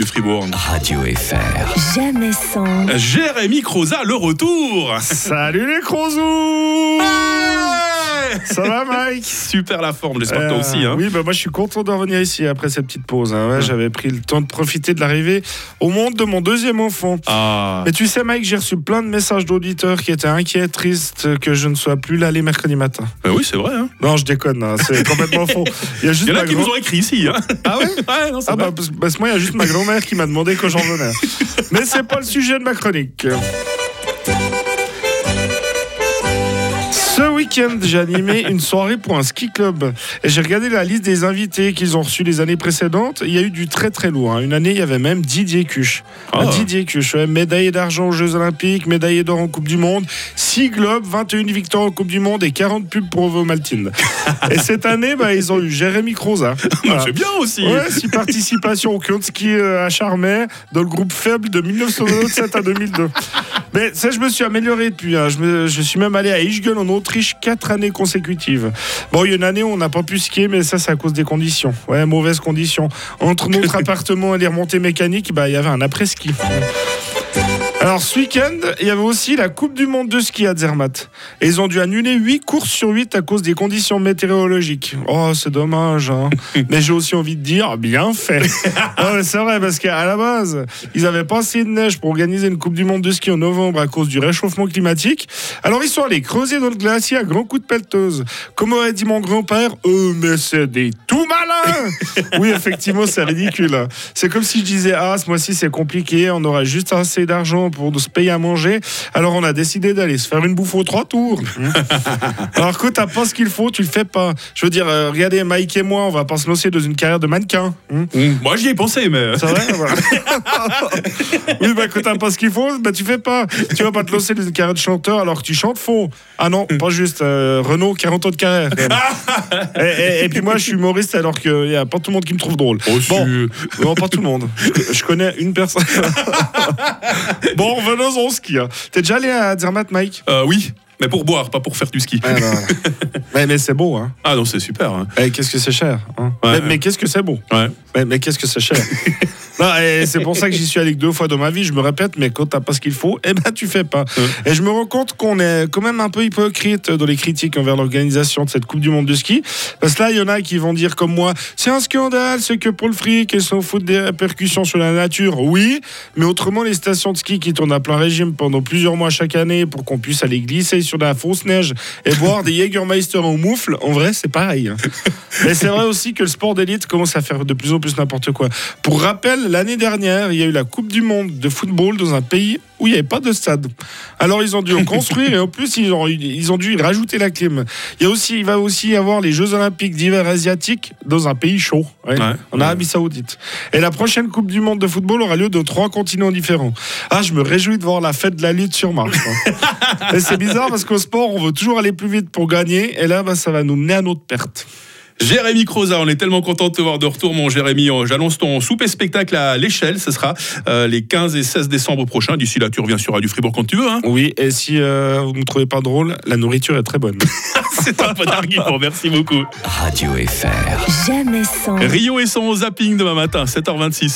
du Fribourg. Radio FR. Jamais sans. Jérémy Croza, le retour Salut les Crozous Ça va Mike? Super la forme, j'espère que toi Euh, aussi. Hein. Oui, bah moi je suis content de revenir ici après cette petite pause. hein. Ouais, J'avais pris le temps de profiter de l'arrivée au monde de mon deuxième enfant. Ah, Mais tu sais Mike, j'ai reçu plein de messages d'auditeurs qui étaient inquiets, tristes que je ne sois plus là les mercredis matin. bah oui, c'est vrai. Hein. Non, je déconne, c'est complètement faux. Il y a juste Il y en a qui grand- nous ont écrit ici. Ah ouais? Ouais, non, c'est Ah bah, parce, parce que moi, il y a juste ma grand-mère qui m'a demandé quand j'en venais. Mais c'est pas le sujet de ma chronique. Ce week-end, j'ai animé une soirée pour un ski club. Et j'ai regardé la liste des invités qu'ils ont reçus les années précédentes. Il y a eu du très très lourd. hein. Une année, il y avait même Didier Cuche. Ah. Didier Cuche, ouais, médaillé d'argent aux Jeux Olympiques, médaillé d'or en Coupe du Monde, 6 globes, 21 victoires en Coupe du Monde et 40 pubs pour Ovomaltine. et cette année, bah, ils ont eu Jérémy Croza. Voilà. c'est bien aussi. Ouais, six participations au de ski euh, à Charmey dans le groupe faible de 1997 à 2002. Mais ça, je me suis amélioré depuis. hein. Je, me- je suis même allé à Ischgl en Autriche quatre années consécutives. Bon, il y a une année où on n'a pas pu skier, mais ça, c'est à cause des conditions. Ouais, mauvaises conditions. Entre notre appartement et les remontées mécaniques, bah, il y avait un après-ski. Alors ce week-end, il y avait aussi la Coupe du Monde de ski à Zermatt. Et ils ont dû annuler 8 courses sur 8 à cause des conditions météorologiques. Oh, c'est dommage. hein. mais j'ai aussi envie de dire, bien fait. C'est vrai, parce qu'à la base, ils avaient pas assez de neige pour organiser une Coupe du Monde de ski en novembre à cause du réchauffement climatique. Alors ils sont allés creuser dans le glacier à grands coups de pelleteuse. Comme aurait dit mon grand-père, eux, mais c'est des tout malins Oui, effectivement, c'est ridicule. hein. C'est comme si je disais, ah, ce mois-ci c'est compliqué, on aura juste assez d'argent pour se payer à manger. Alors on a décidé d'aller se faire une bouffe aux trois tours. Alors que t'as pas ce qu'il faut, tu le fais pas. Je veux dire, euh, regardez, Mike et moi, on va pas se lancer dans une carrière de mannequin. hein. Mmh. Moi, j'y ai pensé, mais. C'est vrai voilà. Oui, bah quand t'as pas ce qu'il faut, bah tu fais pas. Tu vas pas te lancer dans une carrière de chanteur alors que tu chantes faux. Ah non, pas juste. euh, Renault, 40 ans de carrière. quand même. et, et- et puis moi, je suis humoriste alors qu'il y a pas tout le monde qui me trouve drôle. Oh, si. non, pas tout le monde. Je connais une personne. Bon, revenons au ski. hein. T'es déjà allé à Zermatt, Mike? Euh, oui, mais pour boire, pas pour faire du ski. Ah, mais, mais c'est beau, hein. Ah non, c'est super. hein. Eh, qu'est-ce que c'est cher. hein. Ouais. mais mais qu'est-ce que c'est beau? Ouais. Mais, mais qu'est-ce que c'est cher? C'est pour ça que j'y suis allé que deux fois dans ma vie. Je me répète, mais quand t'as pas ce qu'il faut, eh ben tu fais pas. Et je me rends compte qu'on est quand même un peu hypocrite dans les critiques envers l'organisation de cette Coupe du Monde de ski. Parce que là, il y en a qui vont dire comme moi, c'est un scandale, c'est que pour le fric, ils s'en foutent des répercussions sur la nature. Oui, mais autrement, les stations de ski qui tournent à plein régime pendant plusieurs mois chaque année pour qu'on puisse aller glisser sur de la fausse neige et boire des Jägermeister en moufle, en vrai, c'est pareil. Mais c'est vrai aussi que le sport d'élite commence à faire de plus en plus n'importe quoi. Pour rappel, l'année dernière, il y a eu la Coupe du Monde de football dans un pays où il n'y avait pas de stade. Alors ils ont dû en construire et en plus ils ont, ils ont dû y rajouter la clim. Il, y a aussi, il va aussi y avoir les Jeux Olympiques d'hiver asiatiques dans un pays chaud, ouais, Ouais. en Arabie Saoudite. Et la prochaine Coupe du Monde de football aura lieu dans trois continents différents. Ah, je me réjouis de voir la fête de la lutte sur Mars. hein. et c'est bizarre parce qu'au sport, on veut toujours aller plus vite pour gagner et là, bah, ça va nous mener à notre perte. Jérémy Croza, on est tellement content de te voir de retour, mon Jérémy. Euh, J'annonce ton souper spectacle à l'échelle. Ce sera euh, les 15 et 16 décembre prochains. D'ici là, tu reviens sur Radio Fribourg quand tu veux. Hein. Oui, et si euh, vous ne me trouvez pas drôle, la nourriture est très bonne. C'est un bon argument. Merci beaucoup. Radio FR. Jamais sans. Rio et son zapping demain matin, 7h26.